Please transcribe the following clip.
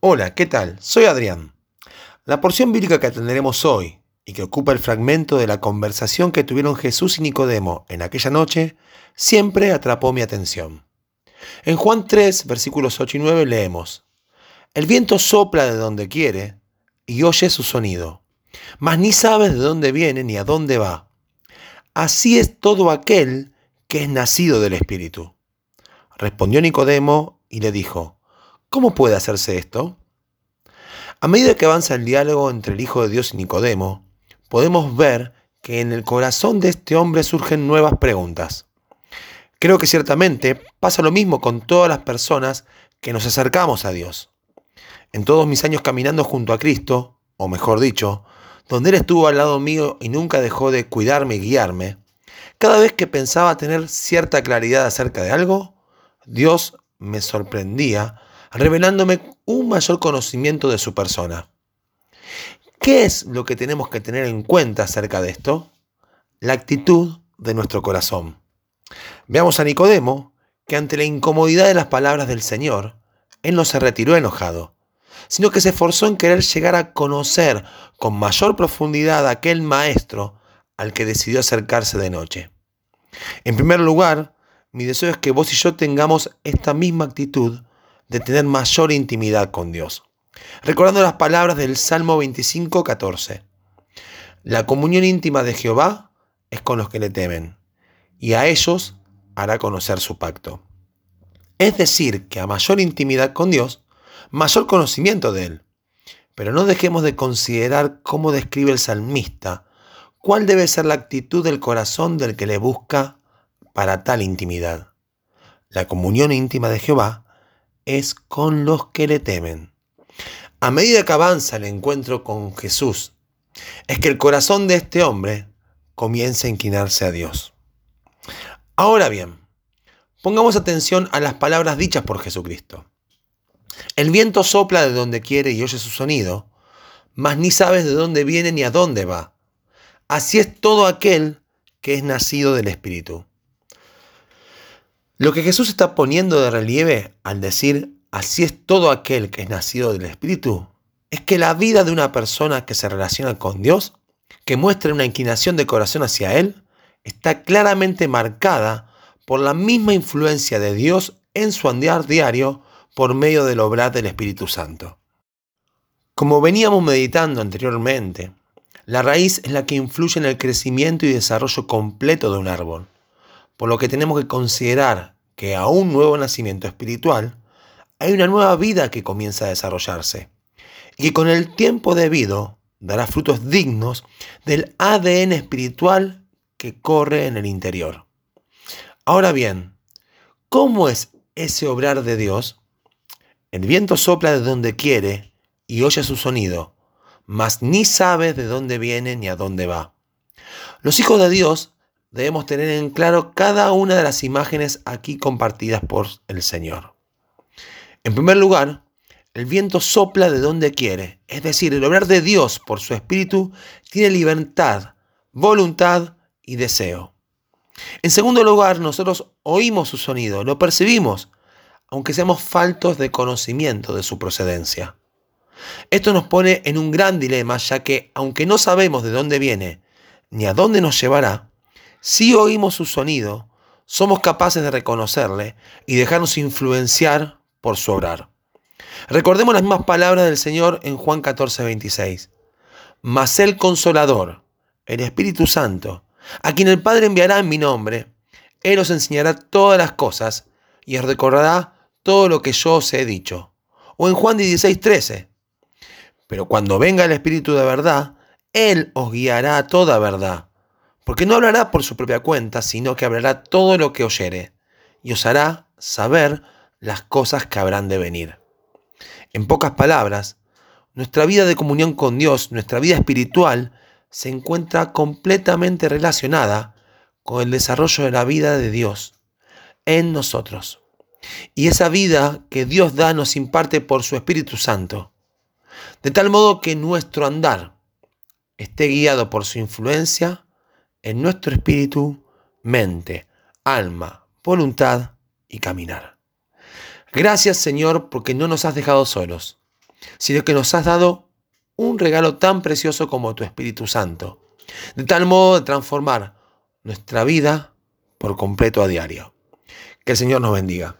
Hola, ¿qué tal? Soy Adrián. La porción bíblica que atenderemos hoy y que ocupa el fragmento de la conversación que tuvieron Jesús y Nicodemo en aquella noche, siempre atrapó mi atención. En Juan 3, versículos 8 y 9 leemos, El viento sopla de donde quiere y oye su sonido, mas ni sabes de dónde viene ni a dónde va. Así es todo aquel que es nacido del Espíritu. Respondió Nicodemo y le dijo, ¿Cómo puede hacerse esto? A medida que avanza el diálogo entre el Hijo de Dios y Nicodemo, podemos ver que en el corazón de este hombre surgen nuevas preguntas. Creo que ciertamente pasa lo mismo con todas las personas que nos acercamos a Dios. En todos mis años caminando junto a Cristo, o mejor dicho, donde Él estuvo al lado mío y nunca dejó de cuidarme y guiarme, cada vez que pensaba tener cierta claridad acerca de algo, Dios me sorprendía revelándome un mayor conocimiento de su persona. ¿Qué es lo que tenemos que tener en cuenta acerca de esto? La actitud de nuestro corazón. Veamos a Nicodemo, que ante la incomodidad de las palabras del Señor, él no se retiró enojado, sino que se esforzó en querer llegar a conocer con mayor profundidad a aquel maestro al que decidió acercarse de noche. En primer lugar, mi deseo es que vos y yo tengamos esta misma actitud de tener mayor intimidad con Dios. Recordando las palabras del Salmo 25, 14. La comunión íntima de Jehová es con los que le temen, y a ellos hará conocer su pacto. Es decir, que a mayor intimidad con Dios, mayor conocimiento de Él. Pero no dejemos de considerar cómo describe el salmista cuál debe ser la actitud del corazón del que le busca para tal intimidad. La comunión íntima de Jehová es con los que le temen. A medida que avanza el encuentro con Jesús, es que el corazón de este hombre comienza a inclinarse a Dios. Ahora bien, pongamos atención a las palabras dichas por Jesucristo. El viento sopla de donde quiere y oye su sonido, mas ni sabes de dónde viene ni a dónde va. Así es todo aquel que es nacido del Espíritu. Lo que Jesús está poniendo de relieve al decir, así es todo aquel que es nacido del Espíritu, es que la vida de una persona que se relaciona con Dios, que muestra una inclinación de corazón hacia Él, está claramente marcada por la misma influencia de Dios en su andar diario por medio del obrar del Espíritu Santo. Como veníamos meditando anteriormente, la raíz es la que influye en el crecimiento y desarrollo completo de un árbol por lo que tenemos que considerar que a un nuevo nacimiento espiritual hay una nueva vida que comienza a desarrollarse y que con el tiempo debido dará frutos dignos del ADN espiritual que corre en el interior. Ahora bien, ¿cómo es ese obrar de Dios? El viento sopla de donde quiere y oye su sonido, mas ni sabe de dónde viene ni a dónde va. Los hijos de Dios debemos tener en claro cada una de las imágenes aquí compartidas por el Señor. En primer lugar, el viento sopla de donde quiere, es decir, el obrar de Dios por su espíritu tiene libertad, voluntad y deseo. En segundo lugar, nosotros oímos su sonido, lo percibimos, aunque seamos faltos de conocimiento de su procedencia. Esto nos pone en un gran dilema, ya que aunque no sabemos de dónde viene ni a dónde nos llevará, si oímos su sonido, somos capaces de reconocerle y dejarnos influenciar por su obrar. Recordemos las mismas palabras del Señor en Juan 14, 26. Mas el consolador, el Espíritu Santo, a quien el Padre enviará en mi nombre, Él os enseñará todas las cosas y os recordará todo lo que yo os he dicho. O en Juan 16, 13. Pero cuando venga el Espíritu de verdad, Él os guiará a toda verdad porque no hablará por su propia cuenta, sino que hablará todo lo que oyere, y os hará saber las cosas que habrán de venir. En pocas palabras, nuestra vida de comunión con Dios, nuestra vida espiritual, se encuentra completamente relacionada con el desarrollo de la vida de Dios en nosotros. Y esa vida que Dios da nos imparte por su Espíritu Santo, de tal modo que nuestro andar esté guiado por su influencia en nuestro espíritu, mente, alma, voluntad y caminar. Gracias Señor porque no nos has dejado solos. sino que nos has dado un regalo tan precioso como tu Espíritu Santo, de tal modo de transformar nuestra vida por completo a diario. Que el Señor nos bendiga.